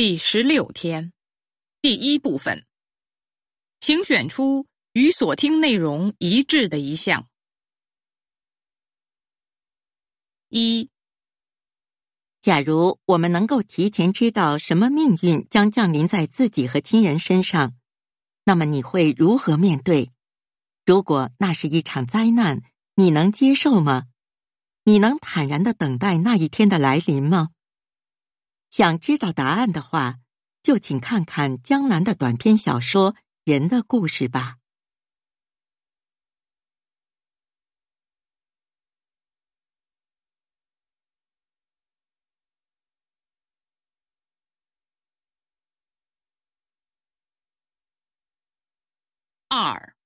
第十六天，第一部分，请选出与所听内容一致的一项。一，假如我们能够提前知道什么命运将降临在自己和亲人身上，那么你会如何面对？如果那是一场灾难，你能接受吗？你能坦然的等待那一天的来临吗？想知道答案的话，就请看看江南的短篇小说《人的故事》吧。二，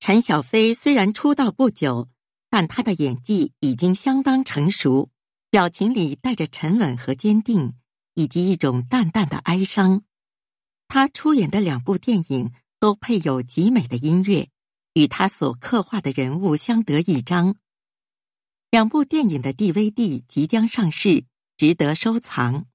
陈小飞虽然出道不久，但他的演技已经相当成熟。表情里带着沉稳和坚定，以及一种淡淡的哀伤。他出演的两部电影都配有极美的音乐，与他所刻画的人物相得益彰。两部电影的 DVD 即将上市，值得收藏。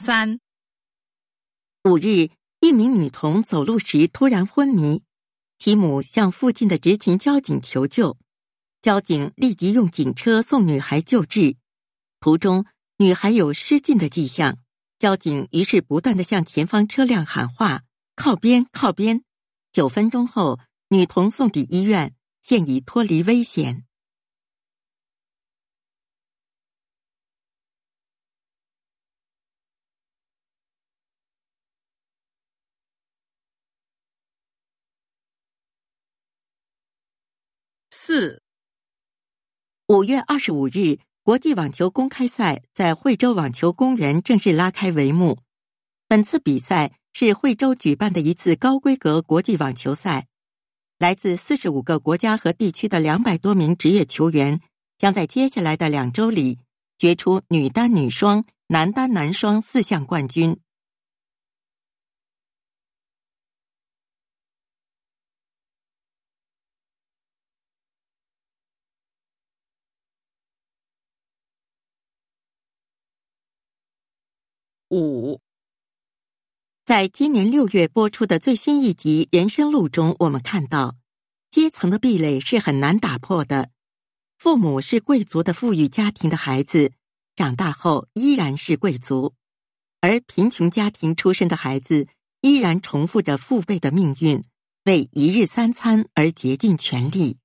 三五日，一名女童走路时突然昏迷，其母向附近的执勤交警求救，交警立即用警车送女孩救治。途中，女孩有失禁的迹象，交警于是不断的向前方车辆喊话：“靠边，靠边！”九分钟后，女童送抵医院，现已脱离危险。四五月二十五日，国际网球公开赛在惠州网球公园正式拉开帷幕。本次比赛是惠州举办的一次高规格国际网球赛，来自四十五个国家和地区的两百多名职业球员将在接下来的两周里决出女单、女双、男单、男双四项冠军。五，在今年六月播出的最新一集《人生路》中，我们看到，阶层的壁垒是很难打破的。父母是贵族的富裕家庭的孩子，长大后依然是贵族；而贫穷家庭出身的孩子，依然重复着父辈的命运，为一日三餐而竭尽全力。